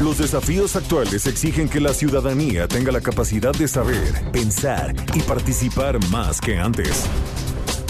Los desafíos actuales exigen que la ciudadanía tenga la capacidad de saber, pensar y participar más que antes.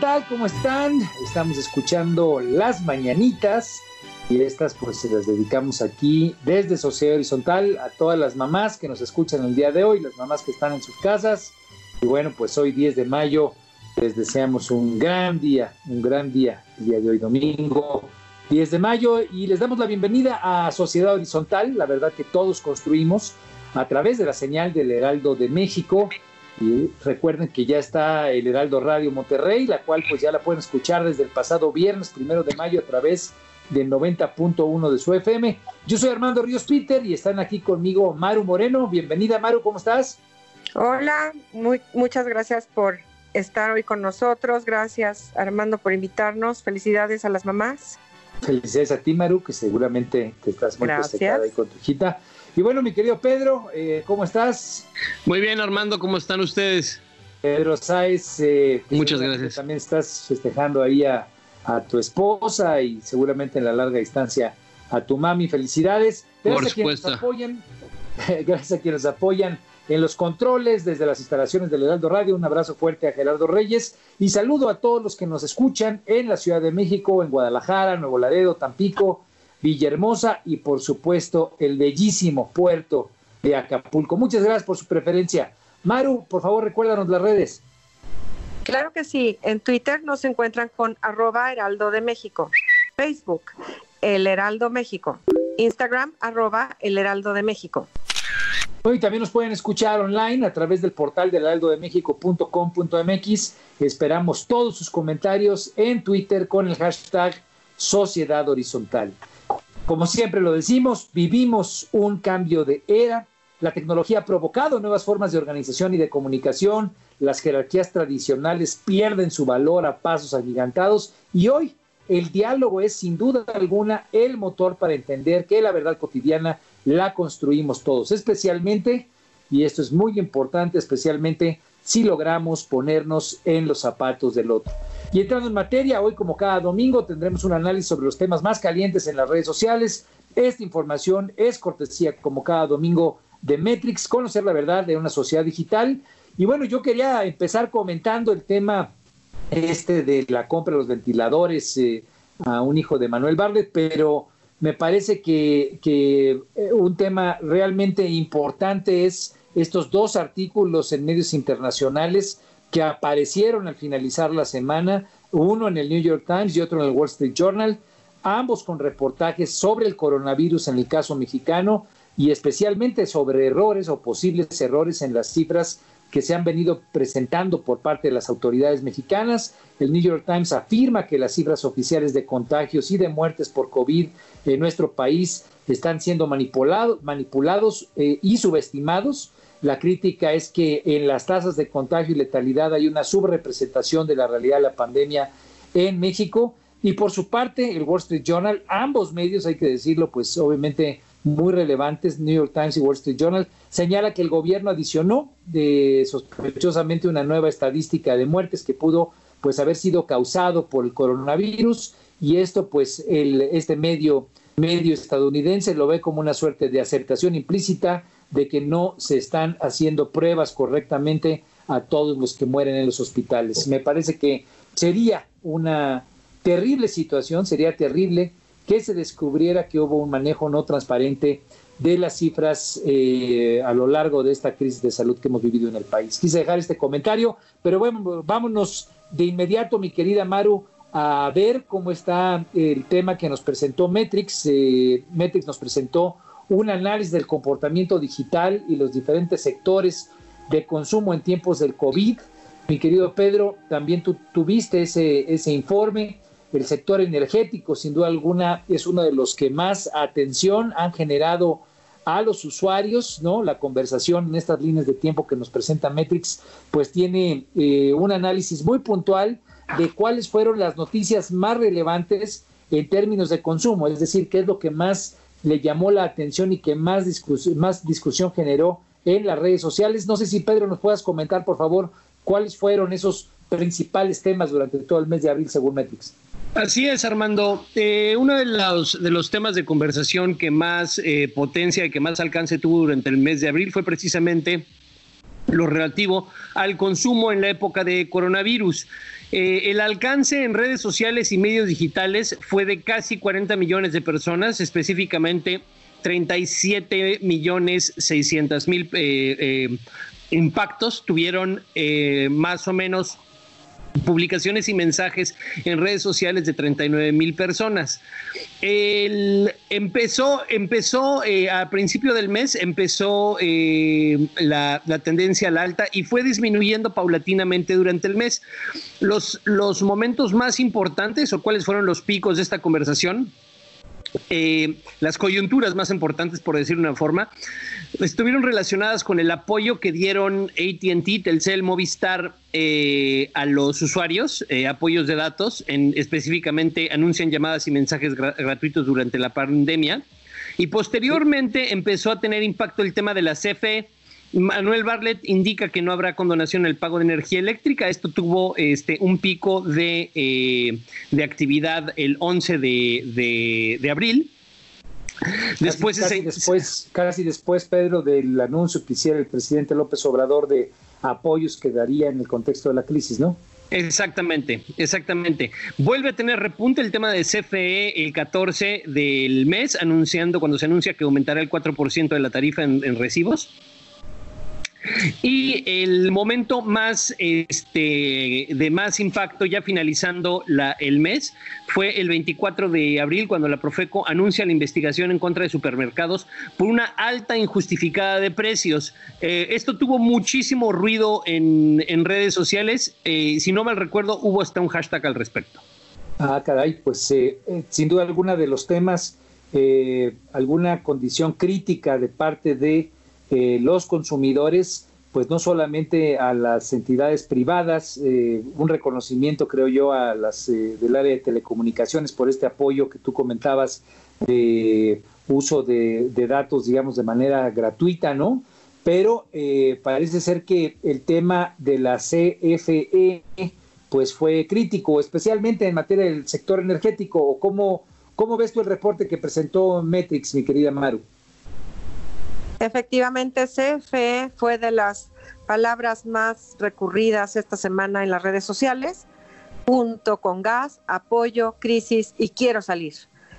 Tal? ¿Cómo están? Estamos escuchando las mañanitas y estas pues se las dedicamos aquí desde Sociedad Horizontal a todas las mamás que nos escuchan el día de hoy, las mamás que están en sus casas. Y bueno, pues hoy 10 de mayo les deseamos un gran día, un gran día, día de hoy domingo 10 de mayo y les damos la bienvenida a Sociedad Horizontal, la verdad que todos construimos a través de la señal del Heraldo de México y recuerden que ya está el Heraldo Radio Monterrey, la cual pues ya la pueden escuchar desde el pasado viernes primero de mayo a través del 90.1 de su FM. Yo soy Armando Ríos Peter y están aquí conmigo Maru Moreno. Bienvenida Maru, ¿cómo estás? Hola, muy, muchas gracias por estar hoy con nosotros. Gracias Armando por invitarnos. Felicidades a las mamás. Felicidades a ti Maru, que seguramente te estás muy festejada ahí con tu hijita. Y bueno, mi querido Pedro, eh, ¿cómo estás? Muy bien, Armando, ¿cómo están ustedes? Pedro Sáez, eh, muchas gracias. También estás festejando ahí a, a, tu esposa y seguramente en la larga distancia a tu mami. Felicidades. Gracias Por supuesto. A quienes apoyan, gracias a quienes apoyan en los controles desde las instalaciones del Heraldo Radio. Un abrazo fuerte a Gerardo Reyes y saludo a todos los que nos escuchan en la Ciudad de México, en Guadalajara, Nuevo Laredo, Tampico, Villahermosa y por supuesto el bellísimo puerto de Acapulco. Muchas gracias por su preferencia. Maru, por favor recuérdanos las redes. Claro que sí, en Twitter nos encuentran con arroba heraldo de México, Facebook, el heraldo México, Instagram, arroba el heraldo de México. También nos pueden escuchar online a través del portal del heraldodemexico.com.mx. Esperamos todos sus comentarios en Twitter con el hashtag Sociedad Horizontal. Como siempre lo decimos, vivimos un cambio de era. La tecnología ha provocado nuevas formas de organización y de comunicación. Las jerarquías tradicionales pierden su valor a pasos agigantados y hoy el diálogo es sin duda alguna el motor para entender que la verdad cotidiana la construimos todos, especialmente, y esto es muy importante, especialmente si logramos ponernos en los zapatos del otro. Y entrando en materia, hoy como cada domingo tendremos un análisis sobre los temas más calientes en las redes sociales. Esta información es cortesía como cada domingo de Metrix, conocer la verdad de una sociedad digital. Y bueno, yo quería empezar comentando el tema este de la compra de los ventiladores eh, a un hijo de Manuel Barlet, pero me parece que, eh, un tema realmente importante es estos dos artículos en medios internacionales que aparecieron al finalizar la semana, uno en el New York Times y otro en el Wall Street Journal, ambos con reportajes sobre el coronavirus en el caso mexicano y especialmente sobre errores o posibles errores en las cifras que se han venido presentando por parte de las autoridades mexicanas. El New York Times afirma que las cifras oficiales de contagios y de muertes por COVID en nuestro país están siendo manipulado, manipulados eh, y subestimados. La crítica es que en las tasas de contagio y letalidad hay una subrepresentación de la realidad de la pandemia en México. Y por su parte, el Wall Street Journal, ambos medios, hay que decirlo, pues obviamente muy relevantes, New York Times y Wall Street Journal, señala que el gobierno adicionó de, sospechosamente una nueva estadística de muertes que pudo pues haber sido causado por el coronavirus y esto pues el, este medio medio estadounidense lo ve como una suerte de aceptación implícita de que no se están haciendo pruebas correctamente a todos los que mueren en los hospitales. Me parece que sería una terrible situación, sería terrible que se descubriera que hubo un manejo no transparente de las cifras eh, a lo largo de esta crisis de salud que hemos vivido en el país. Quise dejar este comentario, pero bueno, vámonos de inmediato, mi querida Maru, a ver cómo está el tema que nos presentó Metrix. Eh, Metrix nos presentó un análisis del comportamiento digital y los diferentes sectores de consumo en tiempos del COVID. Mi querido Pedro, también tú tuviste ese, ese informe. El sector energético, sin duda alguna, es uno de los que más atención han generado a los usuarios, ¿no? La conversación en estas líneas de tiempo que nos presenta Metrix, pues tiene eh, un análisis muy puntual de cuáles fueron las noticias más relevantes en términos de consumo, es decir, qué es lo que más le llamó la atención y que más, más discusión generó en las redes sociales. No sé si Pedro nos puedas comentar, por favor, cuáles fueron esos principales temas durante todo el mes de abril según Metrix. Así es, Armando. Eh, uno de los, de los temas de conversación que más eh, potencia y que más alcance tuvo durante el mes de abril fue precisamente lo relativo al consumo en la época de coronavirus. Eh, el alcance en redes sociales y medios digitales fue de casi 40 millones de personas, específicamente 37 millones 600 mil eh, eh, impactos. Tuvieron más o menos publicaciones y mensajes en redes sociales de 39 mil personas. El, empezó, empezó eh, a principio del mes, empezó eh, la, tendencia al alta y fue disminuyendo paulatinamente durante el mes. Los, los momentos más importantes o cuáles fueron los picos de esta conversación eh, las coyunturas más importantes, por decir una forma, estuvieron relacionadas con el apoyo que dieron ATT, Telcel, Movistar eh, a los usuarios, eh, apoyos de datos, en, específicamente anuncian llamadas y mensajes gratuitos durante la pandemia. Y posteriormente empezó a tener impacto el tema de la CFE Manuel Barlet indica que no habrá condonación en el pago de energía eléctrica. Esto tuvo este, un pico de, eh, actividad el 11 de, abril. Después, casi, después, casi después, Pedro, del anuncio que hiciera el presidente López Obrador de apoyos que daría en el contexto de la crisis, ¿no? Exactamente, exactamente. Vuelve a tener repunte el tema de CFE el 14 del mes, anunciando cuando se anuncia que aumentará el 4% de la tarifa en recibos. Y el momento más este, de más impacto, ya finalizando la, el mes, fue el 24 de abril, cuando la Profeco anuncia la investigación en contra de supermercados por una alta injustificada de precios. Eh, esto tuvo muchísimo ruido en, redes sociales. Eh, si no mal recuerdo, hubo hasta un hashtag al respecto. Ah, caray, pues eh, sin duda alguna de los temas, alguna condición crítica de parte de los consumidores, pues no solamente a las entidades privadas, eh, un reconocimiento creo yo a las eh, del área de telecomunicaciones por este apoyo que tú comentabas de uso de, datos, digamos, de manera gratuita, ¿no? Pero eh, parece ser que el tema de la CFE pues fue crítico, especialmente en materia del sector energético. ¿Cómo, cómo ves tú el reporte que presentó Metrix, mi querida Maru? Efectivamente, CFE fue de las palabras más recurridas esta semana en las redes sociales, junto con gas, apoyo, crisis y quiero salir.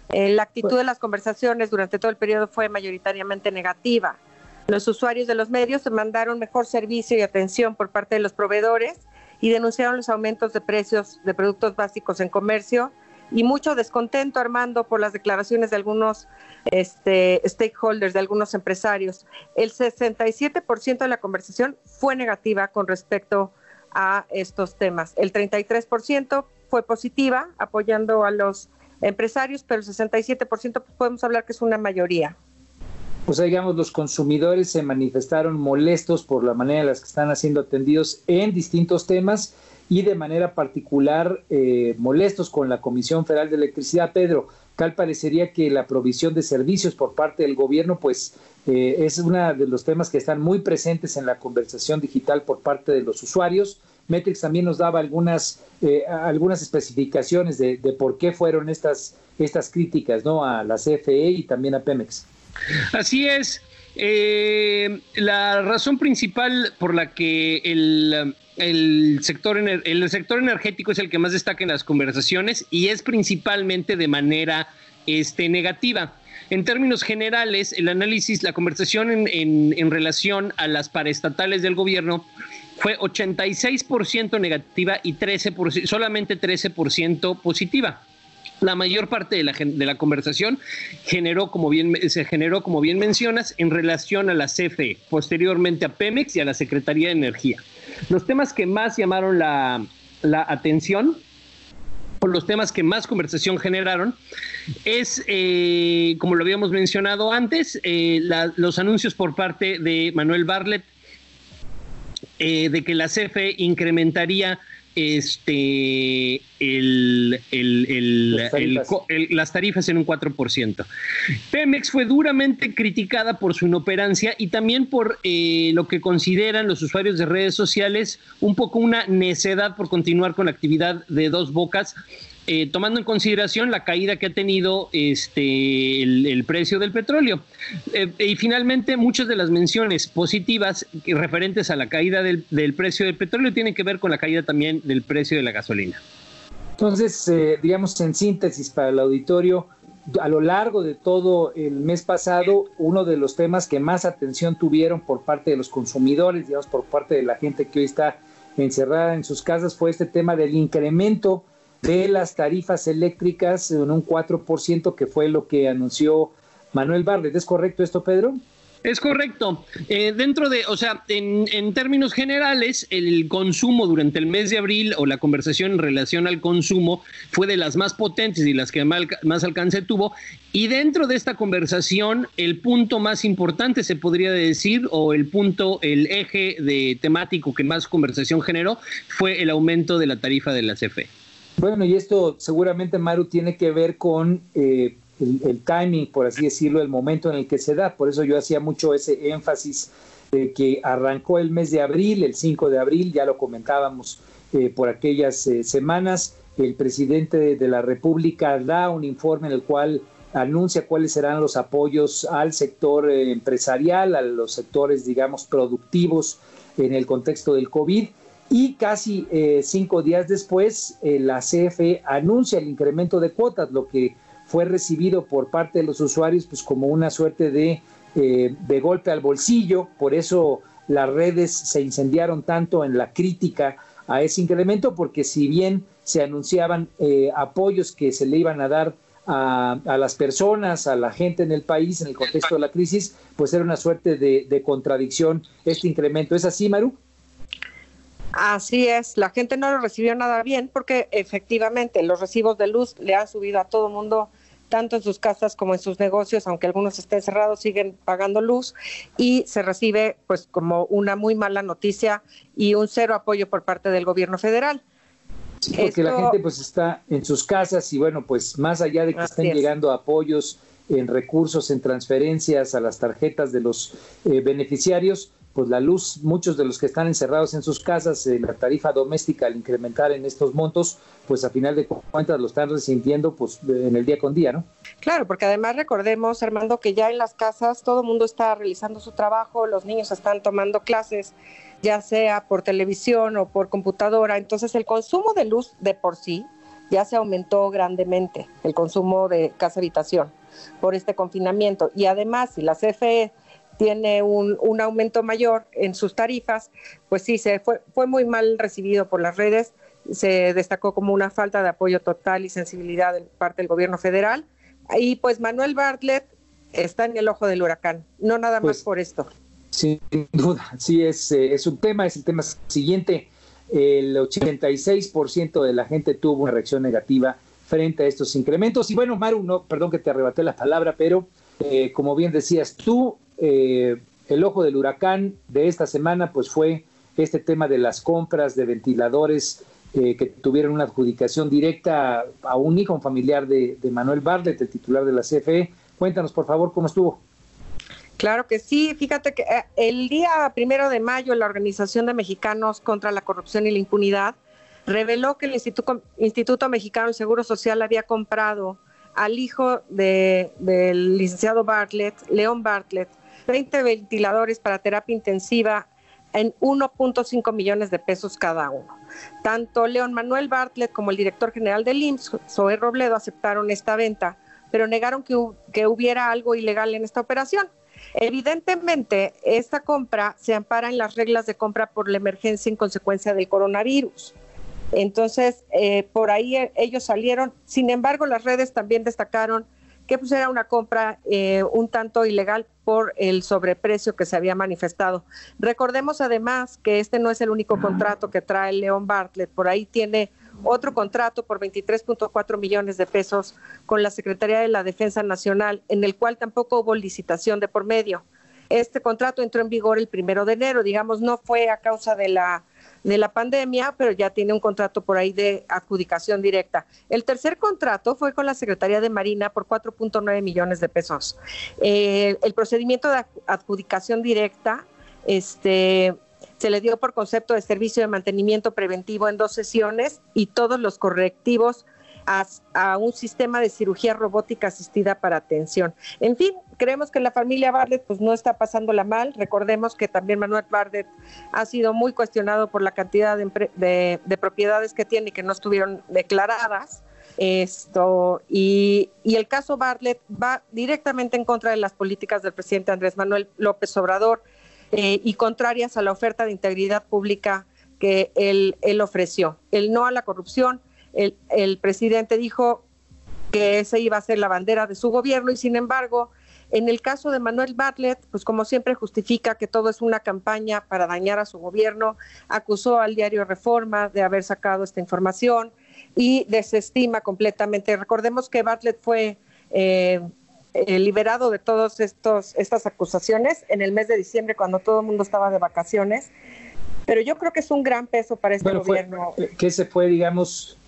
Eh, la actitud de las conversaciones durante todo el periodo fue mayoritariamente negativa. Los usuarios de los medios demandaron mejor servicio y atención por parte de los proveedores y denunciaron los aumentos de precios de productos básicos en comercio y mucho descontento, Armando, por las declaraciones de algunos este, stakeholders, de algunos empresarios. El 67% de la conversación fue negativa con respecto a estos temas. El 33% fue positiva, apoyando a los empresarios, pero el 67% pues, podemos hablar que es una mayoría. Pues digamos, los consumidores se manifestaron molestos por la manera en la que están siendo atendidos en distintos temas y de manera particular eh, molestos con la Comisión Federal de Electricidad. Pedro, tal parecería que la provisión de servicios por parte del gobierno, pues eh, es uno de los temas que están muy presentes en la conversación digital por parte de los usuarios. Metrix también nos daba algunas, eh, algunas especificaciones de, por qué fueron estas, estas críticas ¿no? a la CFE y también a Pemex. Así es. Eh, la razón principal por la que el, el, sector, el sector energético es el que más destaca en las conversaciones y es principalmente de manera este, negativa. En términos generales, el análisis, la conversación en, en, relación a las paraestatales del gobierno fue 86% negativa y 13%, solamente 13% positiva. La mayor parte de la, de la conversación generó, como bien, se generó, como bien mencionas, en relación a la CFE, posteriormente a Pemex y a la Secretaría de Energía. Los temas que más llamaron la, la atención por los temas que más conversación generaron, es, eh, como lo habíamos mencionado antes, eh, los anuncios por parte de Manuel Barlet eh, de que la CFE incrementaría este, el, las, tarifas. en un 4%. Pemex fue duramente criticada por su inoperancia y también por eh, lo que consideran los usuarios de redes sociales un poco una necedad por continuar con la actividad de dos bocas eh, tomando en consideración la caída que ha tenido este, el, precio del petróleo. Eh, y finalmente, muchas de las menciones positivas referentes a la caída del, precio del petróleo tienen que ver con la caída también del precio de la gasolina. Entonces, eh, digamos en síntesis para el auditorio, a lo largo de todo el mes pasado, uno de los temas que más atención tuvieron por parte de los consumidores, digamos, por parte de la gente que hoy está encerrada en sus casas, fue este tema del incremento de las tarifas eléctricas en un 4%, que fue lo que anunció Manuel Barlet. ¿Es correcto esto, Pedro? Es correcto. Eh, dentro de, o sea, en, términos generales, el consumo durante el mes de abril o la conversación en relación al consumo fue de las más potentes y las que más, más alcance tuvo. Y dentro de esta conversación, el punto más importante, se podría decir, o el punto, el eje de temático que más conversación generó, fue el aumento de la tarifa de la CFE. Bueno, y esto seguramente, Maru, tiene que ver con eh, el, timing, por así decirlo, el momento en el que se da. Por eso yo hacía mucho ese énfasis de que arrancó el mes de abril, el 5 de abril, ya lo comentábamos eh, por aquellas eh, semanas. El presidente de, la República da un informe en el cual anuncia cuáles serán los apoyos al sector empresarial, a los sectores, digamos, productivos en el contexto del COVID y casi eh, cinco días después eh, la CFE anuncia el incremento de cuotas, lo que fue recibido por parte de los usuarios pues como una suerte de, eh, de golpe al bolsillo, por eso las redes se incendiaron tanto en la crítica a ese incremento, porque si bien se anunciaban apoyos que se le iban a dar a, a, las personas, a la gente en el país en el contexto de la crisis, pues era una suerte de contradicción este incremento. ¿Es así, Maru? Así es, la gente no lo recibió nada bien porque efectivamente los recibos de luz le han subido a todo mundo, tanto en sus casas como en sus negocios, aunque algunos estén cerrados, siguen pagando luz y se recibe pues como una muy mala noticia y un cero apoyo por parte del gobierno federal. Sí, porque la gente pues está en sus casas y bueno, pues más allá de que estén llegando apoyos en recursos, en transferencias a las tarjetas de los eh, beneficiarios, pues la luz, muchos de los que están encerrados en sus casas, eh, la tarifa doméstica al incrementar en estos montos, pues a final de cuentas lo están resintiendo pues en el día con día, ¿no? Claro, porque además recordemos, Armando, que ya en las casas todo el mundo está realizando su trabajo, los niños están tomando clases, ya sea por televisión o por computadora, entonces el consumo de luz de por sí ya se aumentó grandemente, el consumo de casa habitación por este confinamiento. Y además, si la CFE tiene un, un, aumento mayor en sus tarifas, pues sí, se fue, fue muy mal recibido por las redes, se destacó como una falta de apoyo total y sensibilidad de parte del gobierno federal. Y pues Manuel Bartlett está en el ojo del huracán, no nada más pues, por esto. Sin duda, sí, es, eh, es un tema, es el tema siguiente. El 86% de la gente tuvo una reacción negativa frente a estos incrementos. Y bueno, Maru, no, perdón que te arrebaté la palabra, pero eh, como bien decías tú, eh, el ojo del huracán de esta semana pues fue este tema de las compras de ventiladores eh, que tuvieron una adjudicación directa a un hijo, familiar de, de Manuel Bartlett, el titular de la CFE. Cuéntanos, por favor, cómo estuvo. Claro que sí, fíjate que eh, el día primero de mayo la Organización de Mexicanos contra la Corrupción y la Impunidad reveló que el Instituto, Instituto Mexicano del Seguro Social había comprado al hijo de, del licenciado Bartlett, León Bartlett, 20 ventiladores para terapia intensiva en 1.5 millones de pesos cada uno. Tanto León Manuel Bartlett como el director general del IMSS, Zoe Robledo, aceptaron esta venta, pero negaron que, hubiera algo ilegal en esta operación. Evidentemente, esta compra se ampara en las reglas de compra por la emergencia en consecuencia del coronavirus. Entonces, eh, por ahí eh, ellos salieron. Sin embargo, las redes también destacaron que pues, era una compra eh, un tanto ilegal por el sobreprecio que se había manifestado. Recordemos además que este no es el único contrato que trae León Bartlett. Por ahí tiene otro contrato por 23.4 millones de pesos con la Secretaría de la Defensa Nacional, en el cual tampoco hubo licitación de por medio. Este contrato entró en vigor el primero de enero, digamos, no fue a causa de la de la pandemia, pero ya tiene un contrato por ahí de adjudicación directa. El tercer contrato fue con la Secretaría de Marina por 4.9 millones de pesos. Eh, el procedimiento de adjudicación directa, este, se le dio por concepto de servicio de mantenimiento preventivo en dos sesiones y todos los correctivos a, un sistema de cirugía robótica asistida para atención. En fin, creemos que la familia Bardet pues no está pasándola mal. Recordemos que también Manuel Bardet ha sido muy cuestionado por la cantidad de, de, propiedades que tiene y que no estuvieron declaradas. Esto y, el caso Bartlett va directamente en contra de las políticas del presidente Andrés Manuel López Obrador eh, y contrarias a la oferta de integridad pública que él ofreció. El no a la corrupción, el, el presidente dijo que esa iba a ser la bandera de su gobierno y sin embargo, en el caso de Manuel Bartlett, pues como siempre justifica que todo es una campaña para dañar a su gobierno, acusó al diario Reforma de haber sacado esta información y desestima completamente. Recordemos que Bartlett fue eh, eh, liberado de todas estas acusaciones en el mes de diciembre cuando todo el mundo estaba de vacaciones. Pero yo creo que es un gran peso para este gobierno. que se fue, digamos,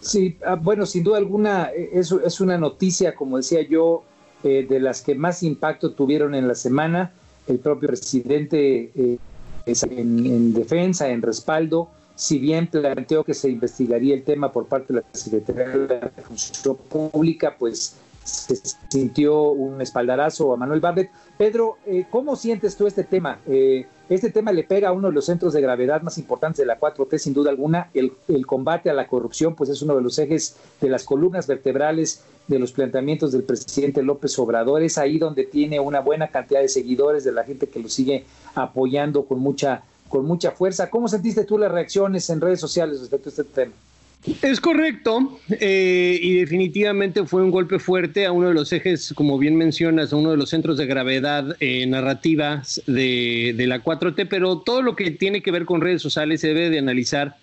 Sí, ah, bueno, sin duda alguna, eh, es, es una noticia, como decía yo, eh, de las que más impacto tuvieron en la semana. El propio presidente eh, en, defensa, en respaldo, si bien planteó que se investigaría el tema por parte de la Secretaría de la Función Pública, pues se sintió un espaldarazo a Manuel Bardet. Pedro, ¿cómo sientes tú este tema? Este tema le pega a uno de los centros de gravedad más importantes de la 4T, sin duda alguna. El, combate a la corrupción, pues es uno de los ejes de las columnas vertebrales de los planteamientos del presidente López Obrador. Es ahí donde tiene una buena cantidad de seguidores, de la gente que lo sigue apoyando con mucha, con mucha fuerza. ¿Cómo sentiste tú las reacciones en redes sociales respecto a este tema? Es correcto, eh, y definitivamente fue un golpe fuerte a uno de los ejes, como bien mencionas, a uno de los centros de gravedad eh, narrativas de, la 4T, pero todo lo que tiene que ver con redes sociales se debe de analizar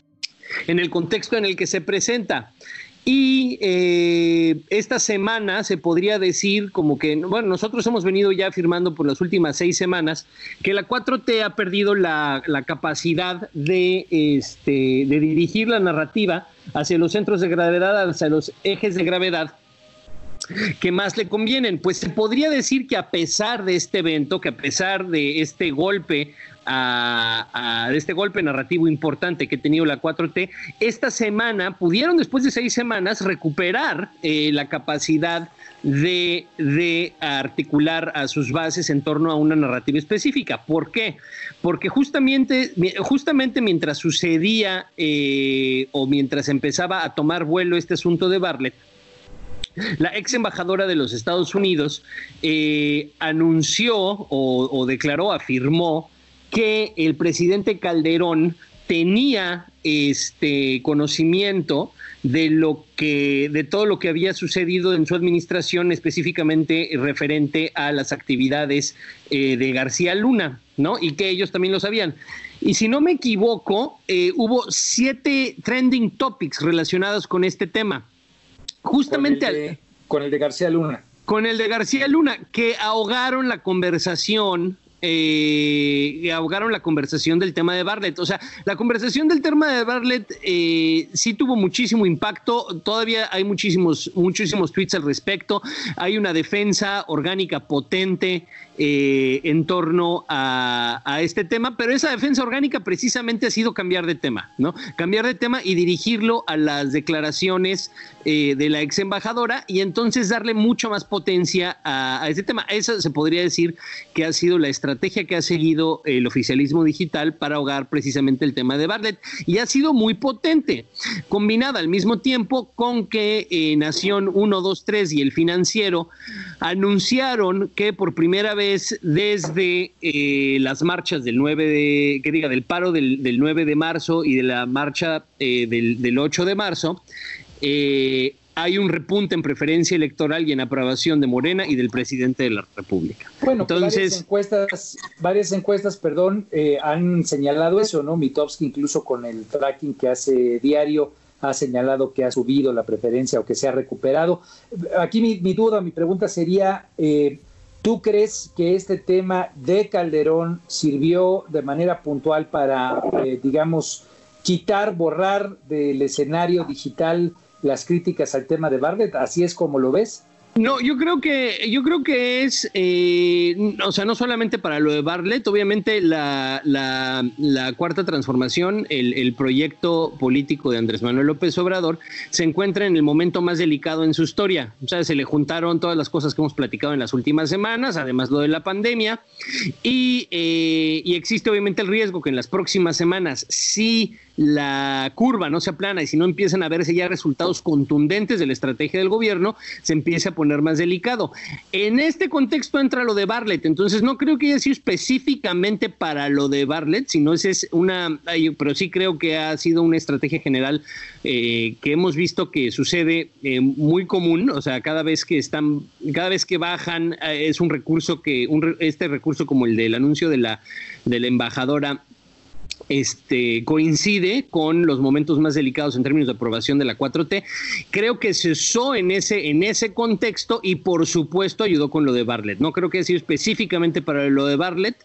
en el contexto en el que se presenta. Y eh, esta semana se podría decir como que, bueno, nosotros hemos venido ya afirmando por las últimas seis semanas que la 4T ha perdido la, capacidad de, este, de dirigir la narrativa hacia los centros de gravedad, hacia los ejes de gravedad que más le convienen. Pues se podría decir que a pesar de este evento, que a pesar de este golpe a, este golpe narrativo importante que ha tenido la 4T, esta semana pudieron, después de seis semanas, recuperar eh, la capacidad de, de, articular a sus bases en torno a una narrativa específica. ¿Por qué? Porque justamente, justamente mientras sucedía eh, o mientras empezaba a tomar vuelo este asunto de Bartlett, la ex embajadora de los Estados Unidos eh, anunció o declaró, afirmó que el presidente Calderón tenía este conocimiento de lo que de todo lo que había sucedido en su administración específicamente referente a las actividades eh, de García Luna, ¿no? Y que ellos también lo sabían. Y si no me equivoco, eh, hubo siete trending topics relacionados con este tema. Justamente con el de García Luna. Con el de García Luna, que ahogaron la conversación eh, ahogaron la conversación del tema de Bartlett. O sea, la conversación del tema de Bartlett eh, sí tuvo muchísimo impacto. Todavía hay muchísimos, muchísimos tweets al respecto. Hay una defensa orgánica potente eh, en torno a, este tema, pero esa defensa orgánica precisamente ha sido cambiar de tema, ¿no? Cambiar de tema y dirigirlo a las declaraciones eh, de la ex embajadora y entonces darle mucho más potencia a, este tema. Esa se podría decir que ha sido la estrategia que ha seguido el oficialismo digital para ahogar precisamente el tema de Bartlett y ha sido muy potente, combinada al mismo tiempo con que eh, Nación 1, 2, 3 y el financiero anunciaron que por primera vez desde eh, las marchas del 9 de, que diga, del paro del, 9 de marzo y de la marcha eh, del, 8 de marzo, eh, hay un repunte en preferencia electoral y en aprobación de Morena y del presidente de la República. Bueno, Entonces, varias encuestas, varias encuestas, perdón, han señalado eso, ¿no? Mitowski incluso con el tracking que hace diario ha señalado que ha subido la preferencia o que se ha recuperado. Aquí mi, duda, mi pregunta sería, ¿Tú crees que este tema de Calderón sirvió de manera puntual para, eh, digamos, quitar, borrar del escenario digital las críticas al tema de Bartlett? ¿Así es como lo ves? No, yo creo que, yo creo que es, eh, o sea, no solamente para lo de Bartlett, obviamente la, la, cuarta transformación, el, el, proyecto político de Andrés Manuel López Obrador, se encuentra en el momento más delicado en su historia. O sea, se le juntaron todas las cosas que hemos platicado en las últimas semanas, además lo de la pandemia, y, eh, y existe obviamente el riesgo que en las próximas semanas, si la curva no se aplana y si no empiezan a verse ya resultados contundentes de la estrategia del gobierno, se empiece a poner más delicado. En este contexto entra lo de Bartlett, entonces no creo que haya sido específicamente para lo de Bartlett, sino es una, pero sí creo que ha sido una estrategia general eh, que hemos visto que sucede eh, muy común, o sea, cada vez que están, cada vez que bajan eh, es un recurso que, un, este recurso como el del anuncio de la, de la embajadora este, coincide con los momentos más delicados en términos de aprobación de la 4T. Creo que cesó en ese, en ese contexto y por supuesto ayudó con lo de Bartlett. No creo que sido específicamente para lo de Bartlett,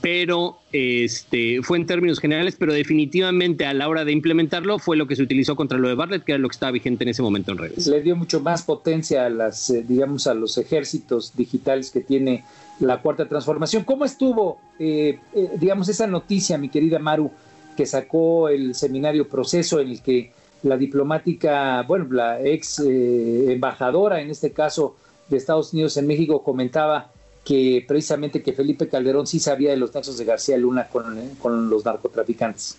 pero este, fue en términos generales, pero definitivamente a la hora de implementarlo fue lo que se utilizó contra lo de Bartlett, que era lo que estaba vigente en ese momento en redes. Le dio mucho más potencia a las, eh, digamos, a los ejércitos digitales que tiene la cuarta transformación. ¿Cómo estuvo, eh, eh, digamos, esa noticia, mi querida Maru, que sacó el seminario Proceso en el que la diplomática, bueno, la ex eh, embajadora, en este caso de Estados Unidos en México, comentaba que precisamente que Felipe Calderón sí sabía de los nexos de García Luna con, con los narcotraficantes.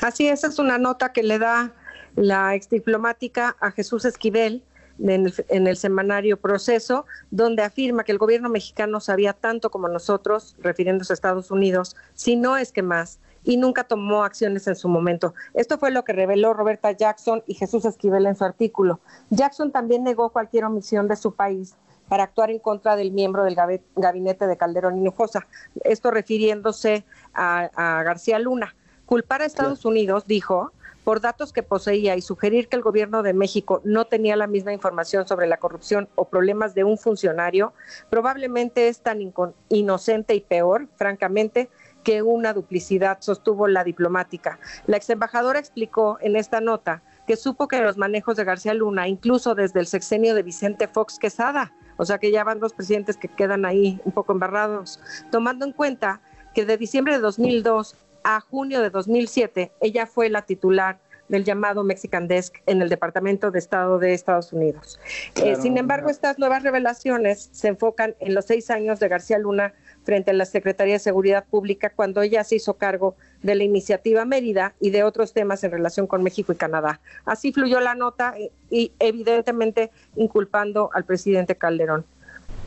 Así es, es una nota que le da la ex diplomática a Jesús Esquivel, en el, semanario Proceso, donde afirma que el gobierno mexicano sabía tanto como nosotros, refiriéndose a Estados Unidos, si no es que más, y nunca tomó acciones en su momento. Esto fue lo que reveló Roberta Jackson y Jesús Esquivel en su artículo. Jackson también negó cualquier omisión de su país para actuar en contra del miembro del gabinete de Calderón Hinojosa, esto refiriéndose a, a García Luna. Culpar a Estados Unidos, dijo, por datos que poseía y sugerir que el gobierno de México no tenía la misma información sobre la corrupción o problemas de un funcionario, probablemente es tan inocente y peor, francamente, que una duplicidad, sostuvo la diplomática. La ex embajadora explicó en esta nota que supo que los manejos de García Luna, incluso desde el sexenio de Vicente Fox Quesada, o sea que ya van dos presidentes que quedan ahí un poco embarrados, tomando en cuenta que de diciembre de 2002 a junio de 2007, ella fue la titular del llamado Mexican Desk en el Departamento de Estado de Estados Unidos. Eh, sin embargo, estas nuevas revelaciones se enfocan en los seis años de García Luna frente a la Secretaría de Seguridad Pública cuando ella se hizo cargo de la iniciativa Mérida y de otros temas en relación con México y Canadá. Así fluyó la nota y evidentemente inculpando al presidente Calderón.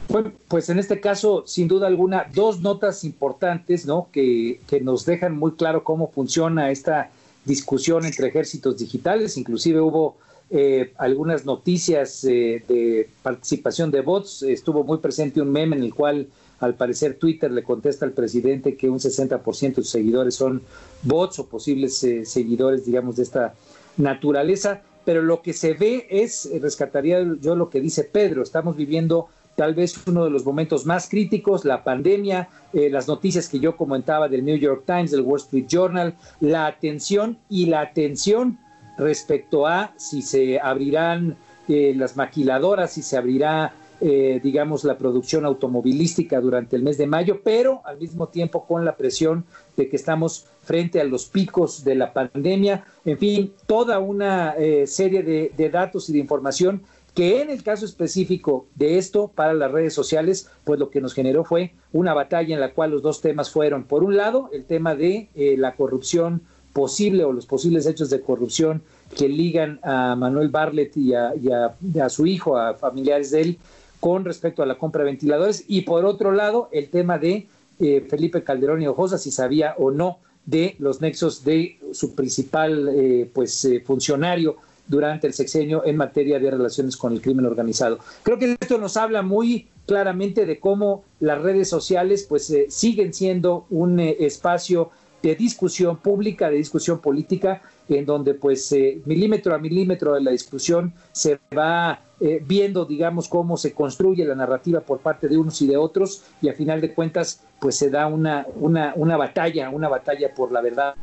Bueno, pues en este caso, sin duda alguna, dos notas importantes, ¿no? Que, que nos dejan muy claro cómo funciona esta discusión entre ejércitos digitales. Inclusive hubo eh, algunas noticias eh, de participación de bots. Estuvo muy presente un meme en el cual, al parecer, Twitter le contesta al presidente que un 60% de sus seguidores son bots o posibles eh, seguidores, digamos, de esta naturaleza. Pero lo que se ve es, rescataría yo lo que dice Pedro, estamos viviendo tal vez uno de los momentos más críticos, la pandemia, eh, las noticias que yo comentaba del New York Times, del Wall Street Journal, la atención y la atención respecto a si se abrirán eh, las maquiladoras, si se abrirá, eh, digamos, la producción automovilística durante el mes de mayo, pero al mismo tiempo con la presión de que estamos frente a los picos de la pandemia, en fin, toda una serie de datos y de información que en el caso específico de esto para las redes sociales, pues lo que nos generó fue una batalla en la cual los dos temas fueron, por un lado, el tema de eh, la corrupción posible o los posibles hechos de corrupción que ligan a Manuel Barlet y a, su hijo, a familiares de él, con respecto a la compra de ventiladores, y por otro lado, el tema de eh, Felipe Calderón y Ojosa, si sabía o no de los nexos de su principal eh, pues funcionario durante el sexenio en materia de relaciones con el crimen organizado. Creo que esto nos habla muy claramente de cómo las redes sociales pues eh, siguen siendo un eh, espacio de discusión pública, de discusión política, en donde pues eh, milímetro a milímetro de la discusión se va viendo, digamos, cómo se construye la narrativa por parte de unos y de otros y a final de cuentas pues se da una, una, batalla, una batalla por la verdad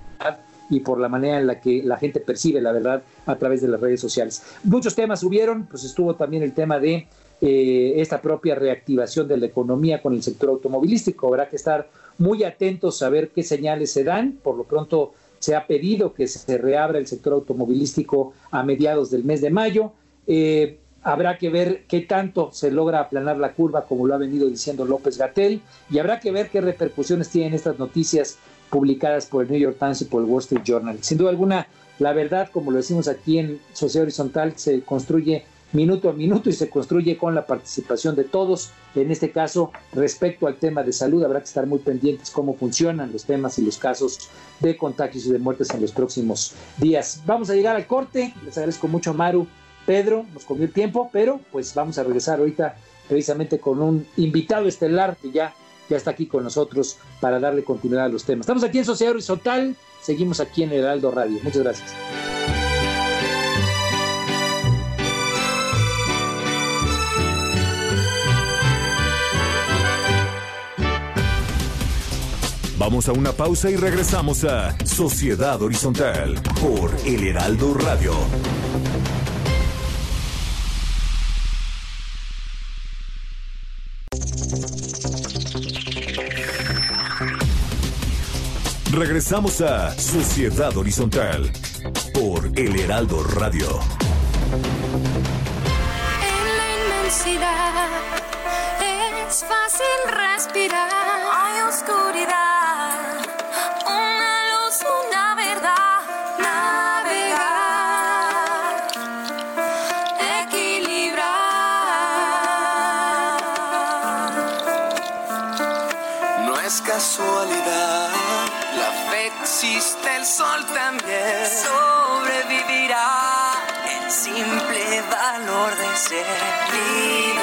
y por la manera en la que la gente percibe la verdad a través de las redes sociales. Muchos temas hubieron, pues estuvo también el tema de eh, esta propia reactivación de la economía con el sector automovilístico. Habrá que estar muy atentos a ver qué señales se dan. Por lo pronto se ha pedido que se reabra el sector automovilístico a mediados del mes de mayo. Eh, habrá que ver qué tanto se logra aplanar la curva, como lo ha venido diciendo López Gatel, y habrá que ver qué repercusiones tienen estas noticias publicadas por el New York Times y por el Wall Street Journal. Sin duda alguna, la verdad, como lo decimos aquí en Sociedad Horizontal, se construye minuto a minuto y se construye con la participación de todos. En este caso, respecto al tema de salud, habrá que estar muy pendientes cómo funcionan los temas y los casos de contagios y de muertes en los próximos días. Vamos a llegar al corte. Les agradezco mucho, Maru. Pedro, nos comió el tiempo, pero pues vamos a regresar ahorita precisamente con un invitado estelar que ya ya está aquí con nosotros para darle continuidad a los temas. Estamos aquí en Sociedad Horizontal, seguimos aquí en Heraldo Radio. Muchas gracias. Vamos a una pausa y regresamos a Sociedad Horizontal por El Heraldo Radio. Regresamos a Sociedad Horizontal por El Heraldo Radio. En la inmensidad es fácil respirar. Hay oscuridad, sol también. Sobrevivirá el simple valor de ser liberar.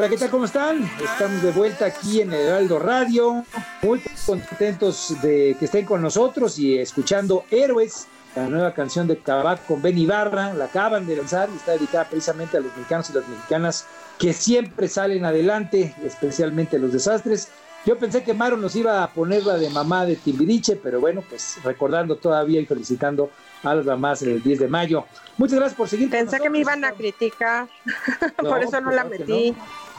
Hola, ¿qué tal? ¿Cómo están? Estamos de vuelta aquí en Heraldo Radio. Muy contentos de que estén con nosotros y escuchando Héroes, la nueva canción de Cabac con Ben Ibarra. La acaban de lanzar y está dedicada precisamente a los mexicanos y las mexicanas que siempre salen adelante, especialmente los desastres. Yo pensé que Maro nos iba a poner la de mamá de Timbiriche, pero bueno, pues recordando todavía y felicitando a las mamás el 10 de mayo. Muchas gracias por seguir. Pensé que me iban a criticar, por eso no la metí. No.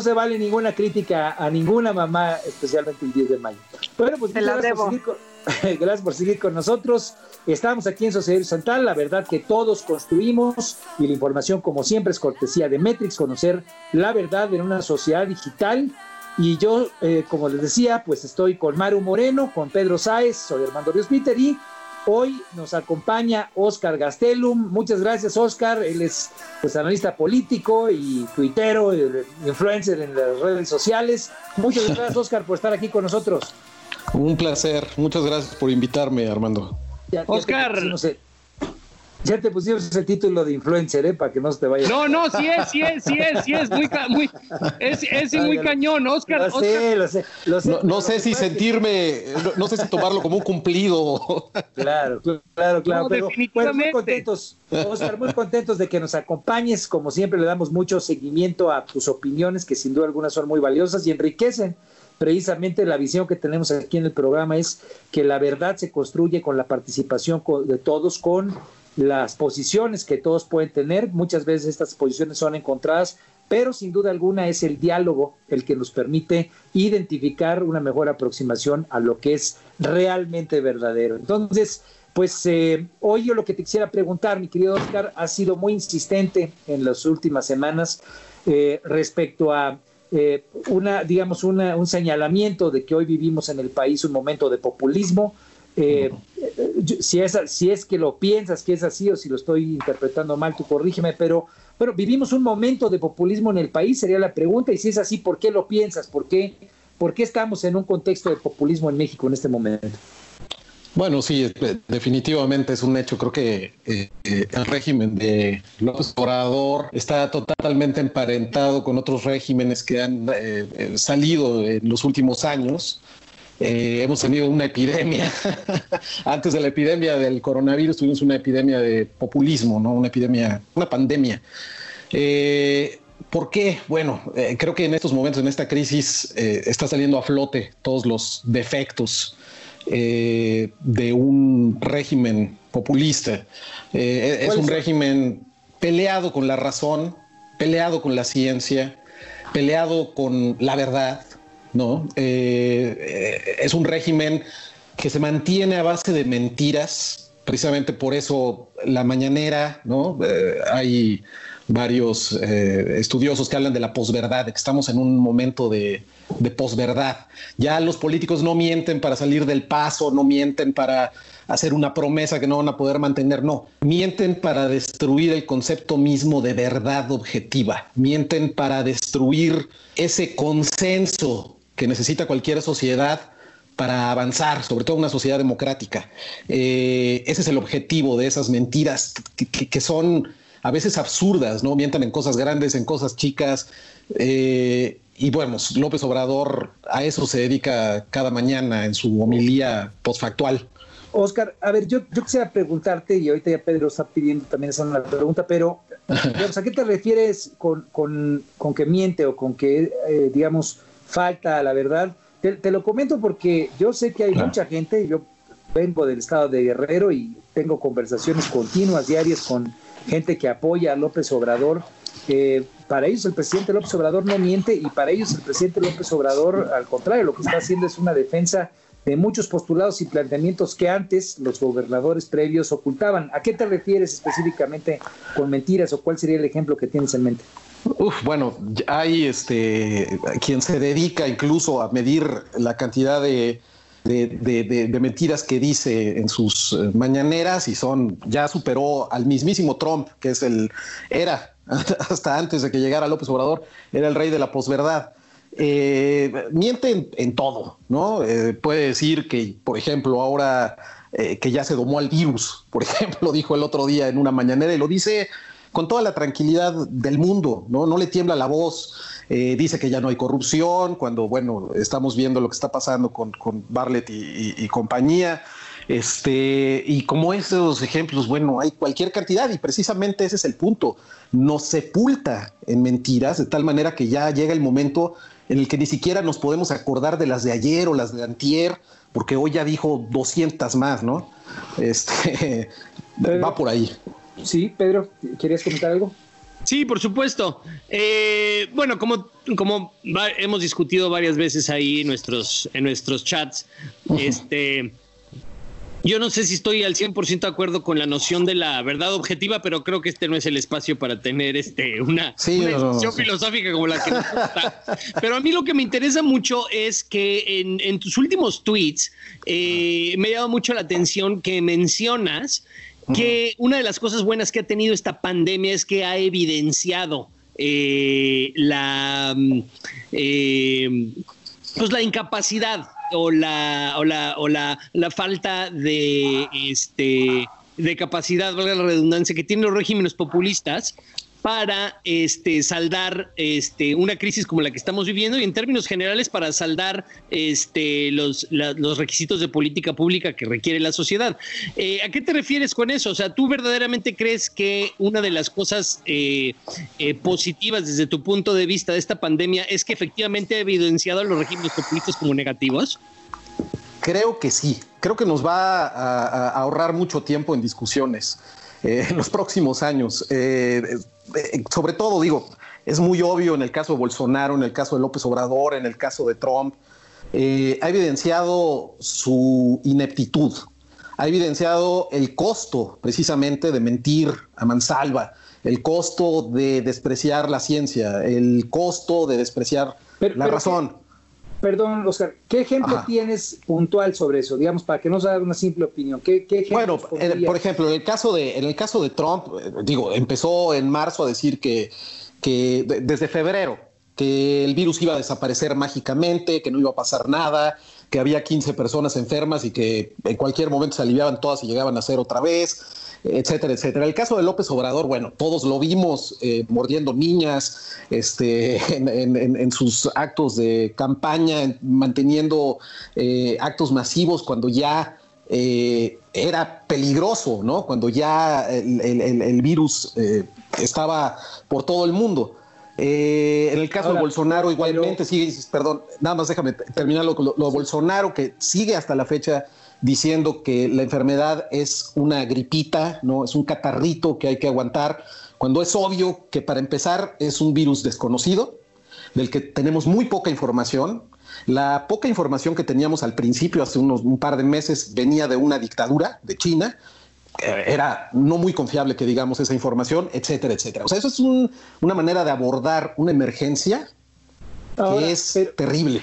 Se, vale ninguna crítica a ninguna mamá, especialmente el 10 de mayo. Bueno, pues gracias por, seguir con, gracias por seguir con nosotros. Estamos aquí en Sociedad Horizontal. La verdad que todos construimos y la información, como siempre, es cortesía de Metrix, conocer la verdad en una sociedad digital. Y yo, eh, como les decía, pues estoy con Maru Moreno, con Pedro Sáez, soy Armando Ríos Peter y Hoy nos acompaña Oscar Gastelum. Muchas gracias, Oscar. Él es pues, analista político y tuitero, influencer en las redes sociales. Muchas gracias, Oscar, por estar aquí con nosotros. Un placer. Muchas gracias por invitarme, Armando. Oscar, Ya te pusimos el título de influencer, ¿eh? Para que no se te vaya. No, no, sí es, sí es, sí es, sí es muy, muy es, es muy cañón, Oscar. Lo sé, lo sé, lo sé. No, sé si sentirme, no, no sé si tomarlo como un cumplido. Claro, claro, claro. No, pero, definitivamente. bueno, muy contentos, Oscar, muy contentos de que nos acompañes. Como siempre, le damos mucho seguimiento a tus opiniones, que sin duda algunas son muy valiosas y enriquecen. Precisamente la visión que tenemos aquí en el programa es que la verdad se construye con la participación de todos, con las posiciones que todos pueden tener. Muchas veces estas posiciones son encontradas, pero sin duda alguna es el diálogo el que nos permite identificar una mejor aproximación a lo que es realmente verdadero. Entonces, pues eh, hoy yo lo que te quisiera preguntar, mi querido Oscar, ha sido muy insistente en las últimas semanas eh, respecto a eh, una, digamos, una, un señalamiento de que hoy vivimos en el país un momento de populismo. Eh, si, es, si es que lo piensas que es así o si lo estoy interpretando mal, tú corrígeme, pero bueno, vivimos un momento de populismo en el país, sería la pregunta, y si es así, ¿por qué lo piensas? ¿Por qué, por qué estamos en un contexto de populismo en México en este momento? Bueno, sí, definitivamente es un hecho. Creo que eh, eh, el régimen de López Obrador está totalmente emparentado con otros regímenes que han eh, salido en los últimos años. Eh, hemos tenido una epidemia. Antes de la epidemia del coronavirus tuvimos una epidemia de populismo, ¿no? Una epidemia, una pandemia. Eh, ¿Por qué? Bueno, eh, creo que en estos momentos, en esta crisis, está saliendo a flote todos los defectos de un régimen populista. Es ¿Cuáles un régimen peleado con la razón, peleado con la ciencia, peleado con la verdad, ¿no? Eh, eh, es un régimen que se mantiene a base de mentiras, precisamente por eso la mañanera, ¿no? Eh, hay varios eh, estudiosos que hablan de la posverdad, de que estamos en un momento de, de posverdad. Ya los políticos no mienten para salir del paso, no mienten para hacer una promesa que no van a poder mantener, no, mienten para destruir el concepto mismo de verdad objetiva, mienten para destruir ese consenso que necesita cualquier sociedad para avanzar, sobre todo una sociedad democrática. Eh, ese es el objetivo de esas mentiras que, que- que son a veces absurdas, ¿no? Mientan en cosas grandes, en cosas chicas. eh, y bueno, López Obrador a eso se dedica cada mañana en su homilía postfactual. Oscar, a ver, yo, yo quisiera preguntarte, y ahorita ya Pedro está pidiendo también una pregunta, pero digamos, ¿a qué te refieres con, con- con que miente o con que, eh, digamos, falta la verdad? Te, te lo comento porque yo sé que hay Claro. mucha gente, yo vengo del estado de Guerrero y tengo conversaciones continuas, diarias, con gente que apoya a López Obrador. Eh, para ellos el presidente López Obrador no miente y para ellos el presidente López Obrador, al contrario, lo que está haciendo es una defensa de muchos postulados y planteamientos que antes los gobernadores previos ocultaban. ¿A qué te refieres específicamente con mentiras o cuál sería el ejemplo que tienes en mente? Bueno, hay este quien se dedica incluso a medir la cantidad de, de, de- mentiras que dice en sus eh, mañaneras y son, ya superó al mismísimo Trump, que es el, era, hasta antes de que llegara López Obrador, era el rey de la posverdad. Eh, miente en, en todo, ¿no? Eh, puede decir que, por ejemplo, ahora eh, que ya se domó al virus, por ejemplo, dijo el otro día en una mañanera y lo dice con toda la tranquilidad del mundo, ¿no? No le tiembla la voz, eh, dice que ya no hay corrupción, cuando, bueno, estamos viendo lo que está pasando con, con Barlett y, y- y compañía. Este, y como esos ejemplos, bueno, hay cualquier cantidad y precisamente ese es el punto. Nos sepulta en mentiras de tal manera que ya llega el momento en el que ni siquiera nos podemos acordar de las de ayer o las de antier, porque hoy ya dijo 200 más, ¿no? Este, va por ahí. Sí, Pedro, ¿querías comentar algo? Sí, por supuesto. Eh, bueno, como, como va- hemos discutido varias veces ahí en nuestros, en nuestros chats, este, yo no sé si estoy al 100% de acuerdo con la noción de la verdad objetiva, pero creo que este no es el espacio para tener este, una, Sí, una no, no, discusión sí. filosófica como la que nos gusta. Pero a mí lo que me interesa mucho es que en, en tus últimos tweets eh, me llama mucho la atención que mencionas que una de las cosas buenas que ha tenido esta pandemia es que ha evidenciado eh, la, mm, eh, pues la incapacidad o la, o la, o la, la falta de este de capacidad, valga la redundancia, que tienen los regímenes populistas para este, saldar este, una crisis como la que estamos viviendo y en términos generales para saldar este, los, los requisitos de política pública que requiere la sociedad. Eh, ¿A qué te refieres con eso? O sea, ¿tú verdaderamente crees que una de las cosas eh, eh, positivas desde tu punto de vista de esta pandemia es que efectivamente ha evidenciado a los regímenes populistas como negativos? Creo que sí. Creo que nos va a, ahorrar mucho tiempo en discusiones en los próximos años. Eh, sobre todo, digo, es muy obvio en el caso de Bolsonaro, en el caso de López Obrador, en el caso de Trump. eh, ha evidenciado su ineptitud, ha evidenciado el costo precisamente de mentir a mansalva, el costo de despreciar la ciencia, el costo de despreciar Pero- la pero razón. Perdón, Oscar, ¿qué ejemplo Ajá. tienes puntual sobre eso? Digamos, para que no se haga una simple opinión. ¿Qué, qué Bueno, eh, por ejemplo, en el caso de, en el caso de Trump, eh, digo, empezó en marzo a decir que, que de- desde febrero que el virus iba a desaparecer mágicamente, que no iba a pasar nada, que había 15 personas enfermas y que en cualquier momento se aliviaban todas y llegaban a ser otra vez, etcétera, etcétera. El caso de López Obrador, bueno, todos lo vimos eh, mordiendo niñas este, en, sus actos de campaña, en- manteniendo eh, actos masivos cuando ya eh, era peligroso, ¿no? Cuando ya el- el virus eh, estaba por todo el mundo. Eh, en el caso Ahora, de Bolsonaro, igualmente, sigue, perdón, nada más déjame terminar lo, lo, lo de Bolsonaro, que sigue hasta la fecha diciendo que la enfermedad es una gripita, ¿no? Es un catarrito que hay que aguantar, cuando es obvio que para empezar es un virus desconocido, del que tenemos muy poca información. La poca información que teníamos al principio, hace unos un par de meses, venía de una dictadura de China. Eh, Era no muy confiable que digamos esa información, etcétera, etcétera. O sea, eso es un- una manera de abordar una emergencia Ahora, que es pero- terrible.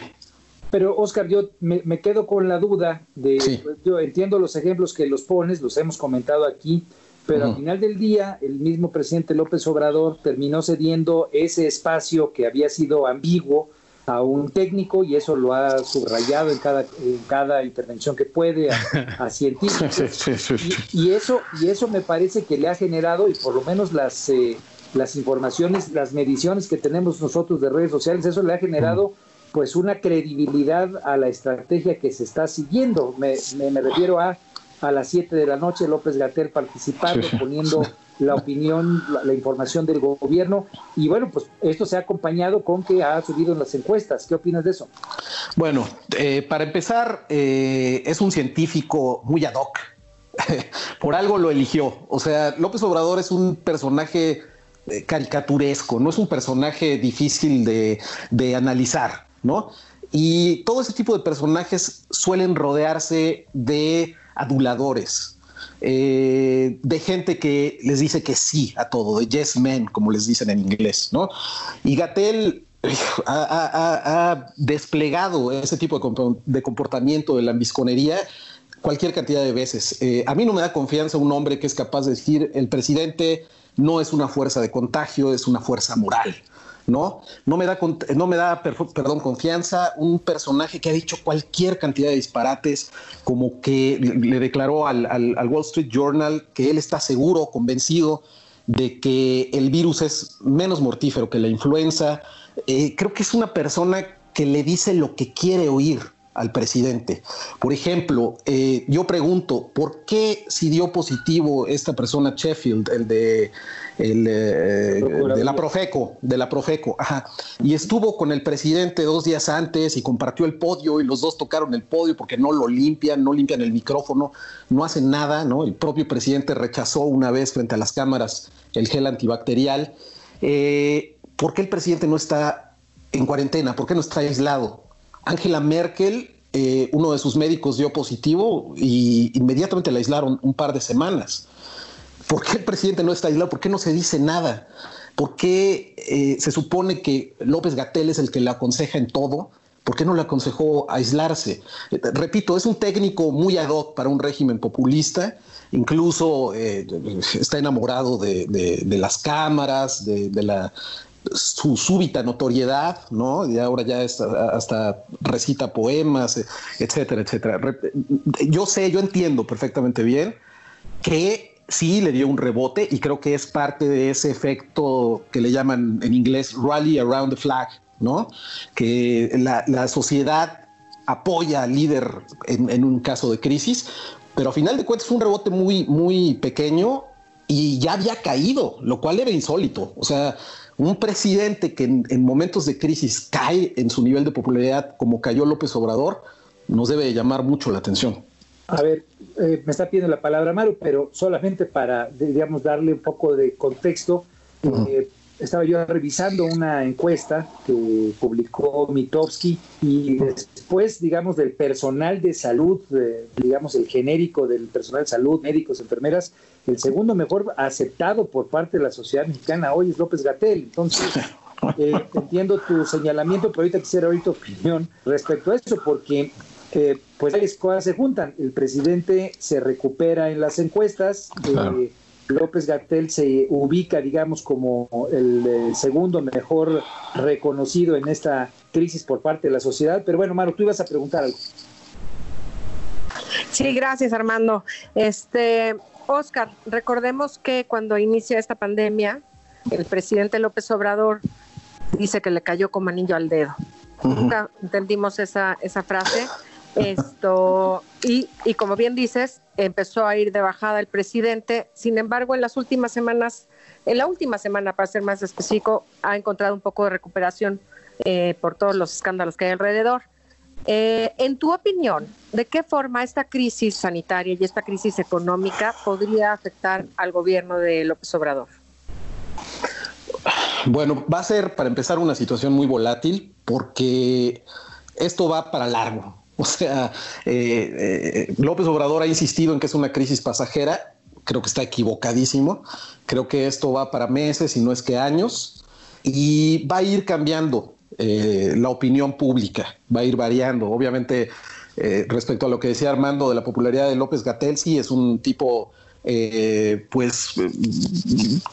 Pero, Oscar, yo me, me quedo con la duda de, Sí. yo entiendo los ejemplos que los pones, los hemos comentado aquí, pero al Ujú. final del día, el mismo presidente López Obrador terminó cediendo ese espacio que había sido ambiguo a un técnico y eso lo ha subrayado en cada, en cada intervención que puede a, a científicos. Y, y eso, y eso me parece que le ha generado, y por lo menos las, eh, las informaciones, las mediciones que tenemos nosotros de redes sociales, eso le ha generado pues una credibilidad a la estrategia que se está siguiendo. Me, me- me refiero a a las 7 de la noche López Gatel participando, Sí. poniendo la opinión, la, la información del gobierno. Y bueno, pues esto se ha acompañado con que ha subido en las encuestas. ¿Qué opinas de eso? Bueno, eh, para empezar, eh, es un científico muy ad hoc. Por algo lo eligió. O sea, López Obrador es un personaje eh, caricaturesco, no es un personaje difícil de, de analizar, ¿no? Y todo ese tipo de personajes suelen rodearse de aduladores, eh, de gente que les dice que sí a todo, de yes men, como les dicen en inglés, ¿no? Y Gatel ha, desplegado ese tipo de, compo- de comportamiento de la ambisconería cualquier cantidad de veces. Eh, a mí no me da confianza un hombre que es capaz de decir el presidente no es una fuerza de contagio, es una fuerza moral. ¿No? No me da, no me da perdón, confianza un personaje que ha dicho cualquier cantidad de disparates, como que le declaró al, al- al Wall Street Journal que él está seguro, convencido de que el virus es menos mortífero que la influenza. Eh, creo que es una persona que le dice lo que quiere oír al presidente. Por ejemplo, eh, yo pregunto, ¿por qué si dio positivo esta persona Sheffield, el de, el, eh, de la Profeco, de la Profeco, ajá, y estuvo con el presidente dos días antes y compartió el podio y los dos tocaron el podio porque no lo limpian, no limpian el micrófono, no hacen nada, ¿no? El propio presidente rechazó una vez frente a las cámaras el gel antibacterial. Eh, ¿Por qué el presidente no está en cuarentena? ¿Por qué no está aislado? Angela Merkel, eh, uno de sus médicos dio positivo y inmediatamente la aislaron un par de semanas. ¿Por qué el presidente no está aislado? ¿Por qué no se dice nada? ¿Por qué eh, se supone que López Gatel es el que le aconseja en todo? ¿Por qué no le aconsejó aislarse? Eh, repito, es un técnico muy ad hoc para un régimen populista, incluso está enamorado de, las cámaras, de la su súbita notoriedad, ¿no? Y ahora ya es, hasta recita poemas, etcétera, etcétera. Re- Yo sé, yo entiendo perfectamente bien que sí le dio un rebote y creo que es parte de ese efecto que le llaman en inglés rally around the flag, ¿no? Que la, la sociedad apoya al líder en, en, un caso de crisis, pero a final de cuentas fue un rebote muy, muy pequeño y ya había caído, lo cual era insólito. O sea, un presidente que en, en momentos de crisis cae en su nivel de popularidad como cayó López Obrador, nos debe llamar mucho la atención. A ver, eh, me está pidiendo la palabra Maru, pero solamente para, digamos, darle un poco de contexto, uh -huh. eh, estaba yo revisando una encuesta que publicó Mitowski y después, digamos, del personal de salud, eh, digamos, el genérico del personal de salud, médicos, enfermeras, el segundo mejor aceptado por parte de la sociedad mexicana hoy es López Gatel. Entonces, eh, entiendo tu señalamiento, pero ahorita quisiera oír tu opinión respecto a eso, porque eh, pues varias cosas se juntan. El presidente se recupera en las encuestas. Claro. López Gatel se ubica, digamos, como el, el, segundo mejor reconocido en esta crisis por parte de la sociedad. Pero bueno, Maro, tú ibas a preguntar algo. Sí, gracias, Armando. Este, Oscar, recordemos que cuando inicia esta pandemia, el presidente López Obrador dice que le cayó como anillo al dedo. Uh -huh. Nunca entendimos esa, esa frase. Esto, y, y como bien dices, empezó a ir de bajada el presidente. Sin embargo, en las últimas semanas, en la última semana, para ser más específico, ha encontrado un poco de recuperación eh, por todos los escándalos que hay alrededor. Eh, en tu opinión, ¿de qué forma esta crisis sanitaria y esta crisis económica podría afectar al gobierno de López Obrador? Bueno, va a ser, para empezar, una situación muy volátil porque esto va para largo. O sea, eh, eh, López Obrador ha insistido en que es una crisis pasajera. Creo que está equivocadísimo. Creo que esto va para meses y no es que años. Y va a ir cambiando eh, la opinión pública, va a ir variando. Obviamente, respecto a lo que decía Armando de la popularidad de López Gatel, sí es un tipo, pues,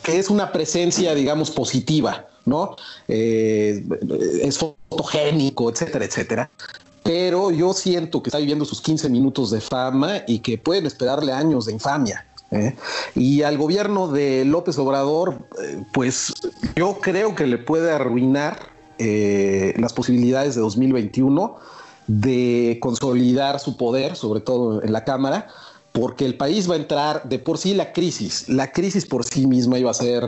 que es una presencia, digamos, positiva, ¿no? es fotogénico, etcétera, etcétera pero yo siento que está viviendo sus 15 minutos de fama y que pueden esperarle años de infamia. ¿eh? Y al gobierno de López Obrador, eh, pues yo creo que le puede arruinar eh, las posibilidades de 2021 de consolidar su poder, sobre todo en la Cámara, porque el país va a entrar de por sí la crisis, la crisis por sí misma iba a ser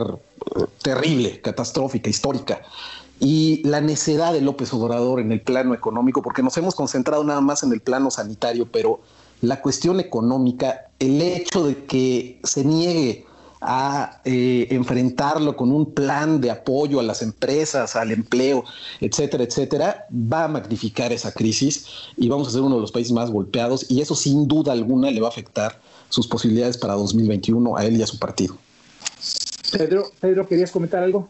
terrible, catastrófica, histórica y la necedad de López Obrador en el plano económico, porque nos hemos concentrado nada más en el plano sanitario, pero la cuestión económica, el hecho de que se niegue a eh, enfrentarlo con un plan de apoyo a las empresas, al empleo, etcétera, etcétera, va a magnificar esa crisis y vamos a ser uno de los países más golpeados y eso sin duda alguna le va a afectar sus posibilidades para 2021 a él y a su partido. Pedro, Pedro, ¿querías comentar algo?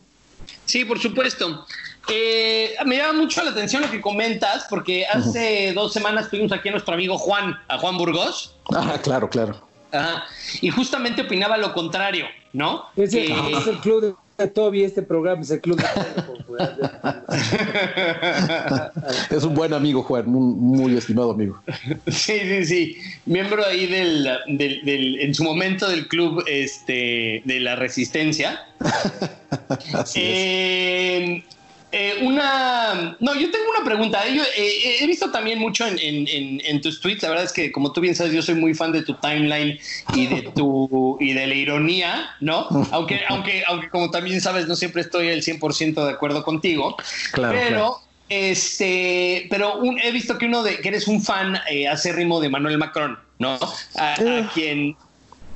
Sí, por supuesto. Eh, me llama mucho la atención lo que comentas, porque hace uh -huh. dos semanas tuvimos aquí a nuestro amigo Juan, a Juan Burgos. Ah, claro, claro. Ajá. Y justamente opinaba lo contrario, ¿no? Es el, Eh, es el club de Toby, este programa es el club de Es un buen amigo, Juan, muy, muy estimado amigo. Sí, sí, sí. Miembro ahí del, del, del, en su momento del club este, de la resistencia. Así eh, eh, una. No, yo tengo una pregunta. Yo, eh, he visto también mucho en, en, en, en, tus tweets. La verdad es que, como tú bien sabes, yo soy muy fan de tu timeline y de tu y de la ironía, ¿no? Aunque, aunque, aunque como también sabes, no siempre estoy el 100% de acuerdo contigo. Claro, pero. claro. Este, pero un, he visto que uno de que eres un fan eh, acérrimo de Manuel Macron, ¿no? A, a quien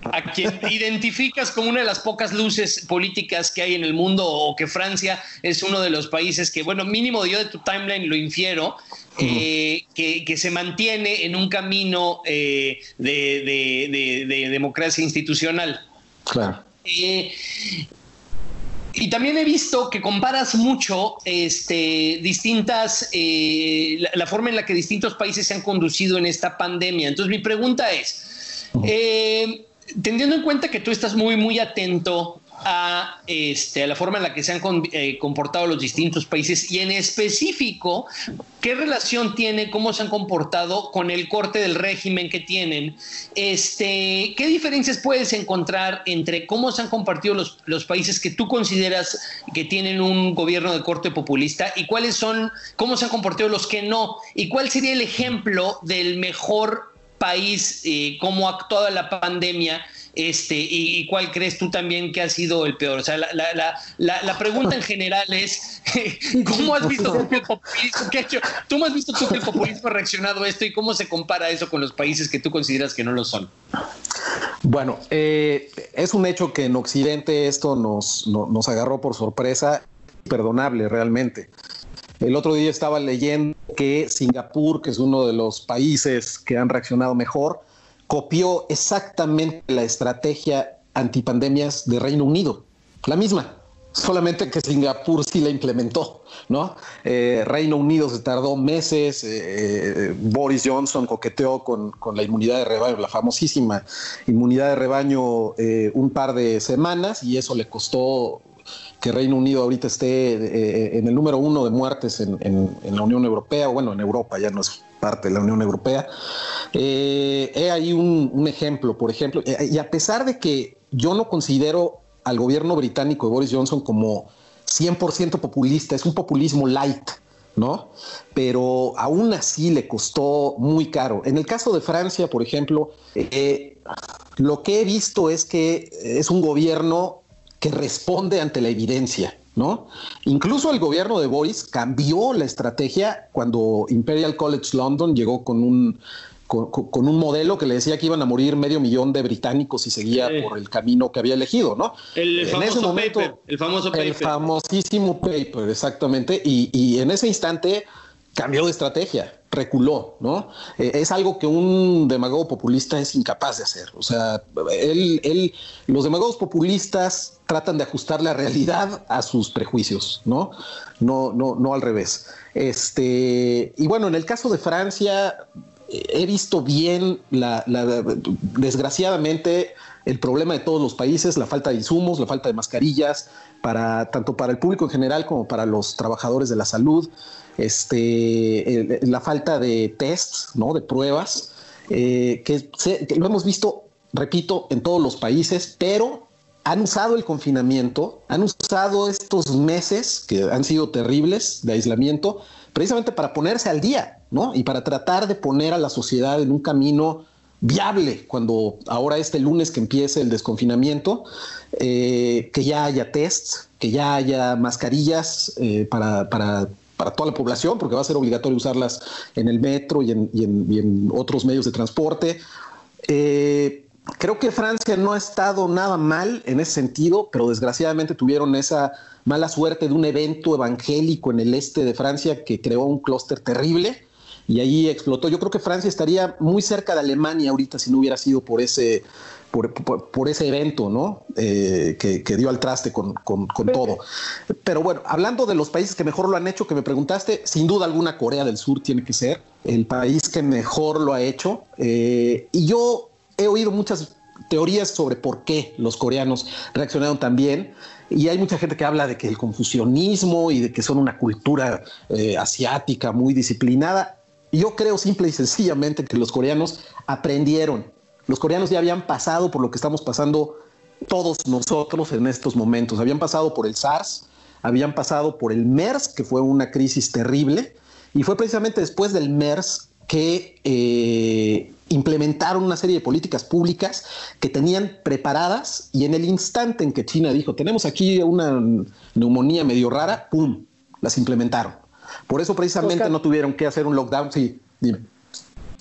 a quien identificas como una de las pocas luces políticas que hay en el mundo o que Francia es uno de los países que, bueno, mínimo yo de tu timeline lo infiero, eh, que, que, se mantiene en un camino eh, de, de, de, de, democracia institucional. Claro. Eh, y también he visto que comparas mucho este, distintas, la, la, forma en la que distintos países se han conducido en esta pandemia. Entonces mi pregunta es, teniendo en cuenta que tú estás muy, muy atento a, este, a la forma en la que se han eh, comportado los distintos países y en específico, qué relación tiene, cómo se han comportado con el corte del régimen que tienen. Este, ¿Qué diferencias puedes encontrar entre cómo se han compartido los, los países que tú consideras que tienen un gobierno de corte populista y cuáles son, cómo se han comportado los que no? ¿Y cuál sería el ejemplo del mejor país, eh, cómo ha actuado la pandemia? Este, y, cuál crees tú también que ha sido el peor? O sea, la, la, la, pregunta en general es, ¿cómo has visto tú que el populismo, que hecho- ¿cómo has visto tú que el populismo ha reaccionado a esto y cómo se compara eso con los países que tú consideras que no lo son? Bueno, eh, es un hecho que en Occidente esto nos, no- nos agarró por sorpresa, perdonable realmente. El otro día estaba leyendo que Singapur, que es uno de los países que han reaccionado mejor, copió exactamente la estrategia antipandemias de Reino Unido, la misma, solamente que Singapur sí la implementó, ¿no? Eh, Reino Unido se tardó meses, eh, Boris Johnson coqueteó con, con la inmunidad de rebaño, la famosísima inmunidad de rebaño, eh, un par de semanas y eso le costó que Reino Unido ahorita esté eh, en el número uno de muertes en, la Unión Europea, o bueno, en Europa, ya no es parte de la Unión Europea. Eh, he ahí un, un ejemplo, por ejemplo, eh, y a pesar de que yo no considero al gobierno británico de Boris Johnson como 100% populista, es un populismo light, ¿no? Pero aún así le costó muy caro. En el caso de Francia, por ejemplo, eh, lo que he visto es que es un gobierno que responde ante la evidencia, ¿no? Incluso el gobierno de Boris cambió la estrategia cuando Imperial College London llegó con un con, un modelo que le decía que iban a morir medio millón de británicos si seguía Sí. por el camino que había elegido, ¿no? El, En famoso ese momento- paper, el famoso paper. El famosísimo paper, exactamente. Y, y en ese instante cambió de estrategia, reculó, ¿no? Eh, es algo que un demagogo populista es incapaz de hacer. O sea, él, él, los demagogos populistas tratan de ajustar la realidad a sus prejuicios, ¿no? No, no, no al revés. Este, y bueno, en el caso de Francia, eh, he visto bien la, la- desgraciadamente el problema de todos los países, la falta de insumos, la falta de mascarillas, para tanto para el público en general como para los trabajadores de la salud, este, el- la falta de tests, ¿no? de pruebas, eh, que, lo hemos visto, repito, en todos los países, pero han usado el confinamiento, han usado estos meses que han sido terribles de aislamiento, precisamente para ponerse al día, ¿no? Y para tratar de poner a la sociedad en un camino viable cuando ahora este lunes que empiece el desconfinamiento, eh, que ya haya tests, que ya haya mascarillas eh, para- para toda la población, porque va a ser obligatorio usarlas en el metro y en, otros medios de transporte. Eh, creo que Francia no ha estado nada mal en ese sentido, pero desgraciadamente tuvieron esa mala suerte de un evento evangélico en el este de Francia que creó un clúster terrible y ahí explotó. Yo creo que Francia estaría muy cerca de Alemania ahorita si no hubiera sido por ese, por, por- por ese evento, ¿no? Eh, que, que dio al traste con, con- con todo. Pero bueno, hablando de los países que mejor lo han hecho, que me preguntaste, sin duda alguna Corea del Sur tiene que ser el país que mejor lo ha hecho. Eh, y yo he oído muchas teorías sobre por qué los coreanos reaccionaron tan bien. Y hay mucha gente que habla de que el confucianismo y de que son una cultura eh, asiática muy disciplinada. Yo creo simple y sencillamente que los coreanos aprendieron. Los coreanos ya habían pasado por lo que estamos pasando todos nosotros en estos momentos. Habían pasado por el SARS, habían pasado por el MERS, que fue una crisis terrible, y fue precisamente después del MERS que eh, implementaron una serie de políticas públicas que tenían preparadas y en el instante en que China dijo, tenemos aquí una neumonía medio rara, ¡pum!, las implementaron. Por eso precisamente Oscar. no tuvieron que hacer un lockdown. Sí, dime.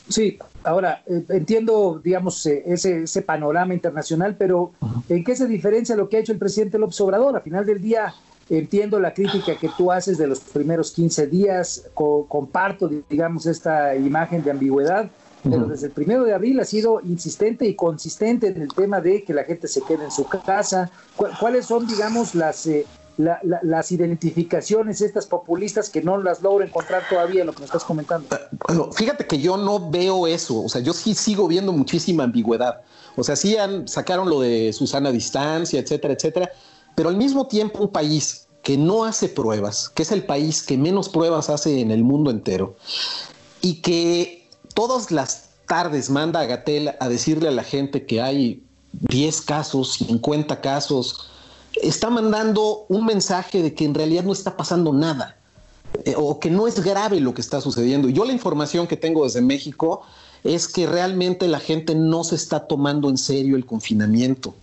Sí, ahora eh, entiendo, digamos, eh, ese, ese panorama internacional, pero ¿en qué se diferencia lo que ha hecho el presidente López Obrador? A final del día, entiendo la crítica que tú haces de los primeros 15 días, co- comparto, digamos, esta imagen de ambigüedad, pero desde el primero de abril ha sido insistente y consistente en el tema de que la gente se quede en su casa. ¿Cu- ¿Cuáles son, digamos, las, eh, la- la- las identificaciones estas populistas que no las logro encontrar todavía lo que me estás comentando? Bueno, fíjate que yo no veo eso, o sea, yo sí sigo viendo muchísima ambigüedad. O sea, sí sacaron lo de Susana Distancia, etcétera, etcétera, pero al mismo tiempo un país que no hace pruebas, que es el país que menos pruebas hace en el mundo entero, y que todas las tardes manda a Gatel a decirle a la gente que hay 10 casos, 50 casos, está mandando un mensaje de que en realidad no está pasando nada eh, o que no es grave lo que está sucediendo. Yo la información que tengo desde México es que realmente la gente no se está tomando en serio el confinamiento.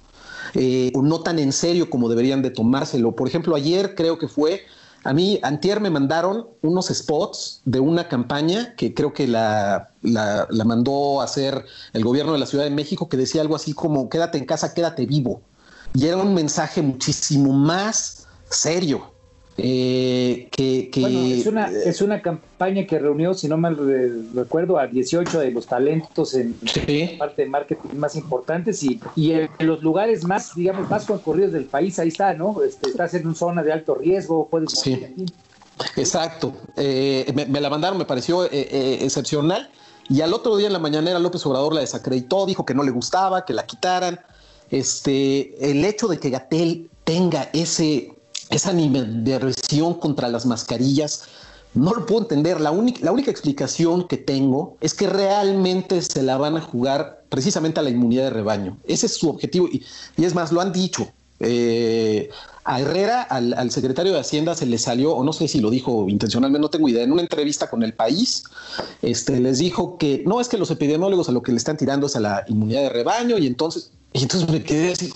Eh, o no tan en serio como deberían de tomárselo. Por ejemplo, ayer creo que fue, a mí, antier me mandaron unos spots de una campaña que creo que la, la, la mandó a hacer el gobierno de la Ciudad de México, que decía algo así como, quédate en casa, quédate vivo. Y era un mensaje muchísimo más serio. Eh, que, que- Bueno, es una, es una campaña que reunió, si no mal re- recuerdo, a 18 de los talentos en Sí. parte de marketing más importantes y, y en los lugares más, digamos, más concurridos del país, ahí está, ¿no? Este, estás en una zona de alto riesgo, puedes Sí. Exacto. Eh, me, me la mandaron, me pareció eh, eh, excepcional. Y al otro día en la mañanera López Obrador la desacreditó, dijo que no le gustaba, que la quitaran. Este, el hecho de que Gatel tenga ese, esa animadversión contra las mascarillas, no lo puedo entender. La, única- la única explicación que tengo es que realmente se la van a jugar precisamente a la inmunidad de rebaño. Ese es su objetivo. Y, y es más, lo han dicho. Eh, a Herrera, al, al secretario de Hacienda, se le salió, o no sé si lo dijo intencionalmente, no tengo idea, en una entrevista con el país, este, les dijo que no es que los epidemiólogos a lo que le están tirando es a la inmunidad de rebaño, y entonces, y entonces me quedé así,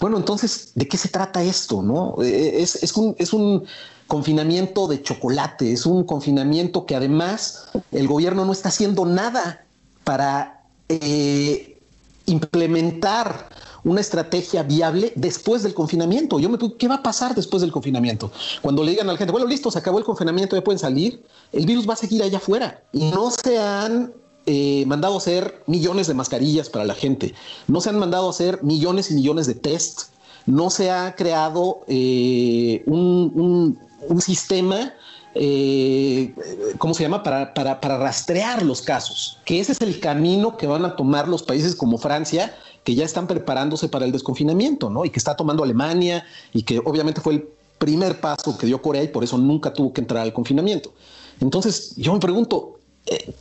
bueno, entonces, ¿de qué se trata esto? No? Eh, Es, es un, es un confinamiento de chocolate, es un confinamiento que además el gobierno no está haciendo nada para eh, implementar una estrategia viable después del confinamiento. Yo me pregunto, ¿qué va a pasar después del confinamiento? Cuando le digan a la gente, bueno, listo, se acabó el confinamiento, ya pueden salir, el virus va a seguir allá afuera. Y no se han eh, mandado a hacer millones de mascarillas para la gente, no se han mandado a hacer millones y millones de test, no se ha creado eh, un, un- un sistema eh, ¿cómo se llama? Para, para, para rastrear los casos, que ese es el camino que van a tomar los países como Francia, que ya están preparándose para el desconfinamiento, ¿no? Y que está tomando Alemania y que obviamente fue el primer paso que dio Corea y por eso nunca tuvo que entrar al confinamiento. Entonces, yo me pregunto, eh,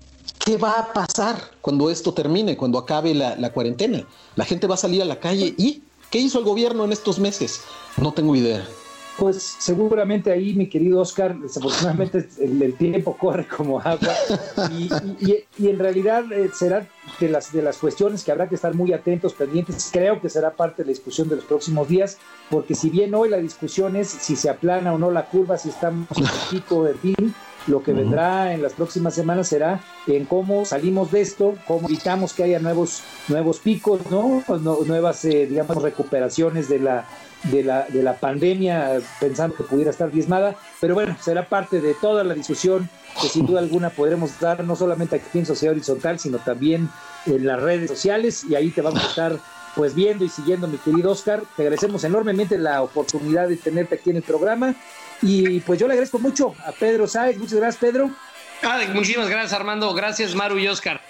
¿qué va a pasar cuando esto termine, cuando acabe la, la cuarentena? La gente va a salir a la calle y ¿qué hizo el gobierno en estos meses? No tengo idea. Pues seguramente ahí, mi querido Oscar, desafortunadamente el, el tiempo corre como agua y, y- y- en realidad eh, será de las, de las cuestiones que habrá que estar muy atentos, pendientes. Creo que será parte de la discusión de los próximos días, porque si bien hoy la discusión es si se aplana o no la curva, si estamos en el pico de fin, lo que vendrá en las próximas semanas será en cómo salimos de esto, cómo evitamos que haya nuevos, nuevos picos, ¿no? No- nuevas, eh, digamos, recuperaciones de la, de la, de la pandemia, pensando que pudiera estar diezmada, pero bueno, será parte de toda la discusión que sin duda alguna podremos dar, no solamente aquí en Sociedad Horizontal, sino también en las redes sociales, y ahí te vamos a estar pues viendo y siguiendo, mi querido Oscar. Te agradecemos enormemente la oportunidad de tenerte aquí en el programa, y pues yo le agradezco mucho a Pedro Sáez, muchas gracias Pedro, Ah, muchísimas gracias, Armando. Gracias, Maru y Oscar.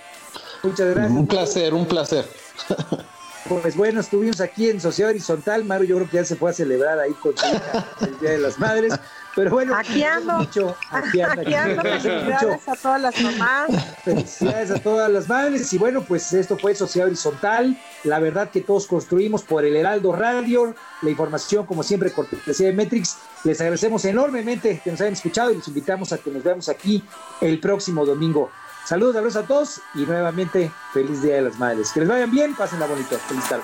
muchas gracias. Un placer, un placer. Pues bueno, estuvimos aquí en Sociedad Horizontal. Maru, yo creo que ya se fue a celebrar ahí con su hija el Día de las Madres. Pero bueno, Aquí ando. mucho, aquí anda, Aquí ando, felicidades a todas las mamás. Felicidades a todas las madres. Y bueno, pues esto fue Sociedad Horizontal. La verdad que todos construimos por el Heraldo Radio. La información, como siempre, cortesía de Metrix. Les agradecemos enormemente que nos hayan escuchado y les invitamos a que nos veamos aquí el próximo domingo. Saludos, abrazos a todos y nuevamente feliz Día de las Madres. Que les vayan bien, pásenla bonito. Feliz tarde.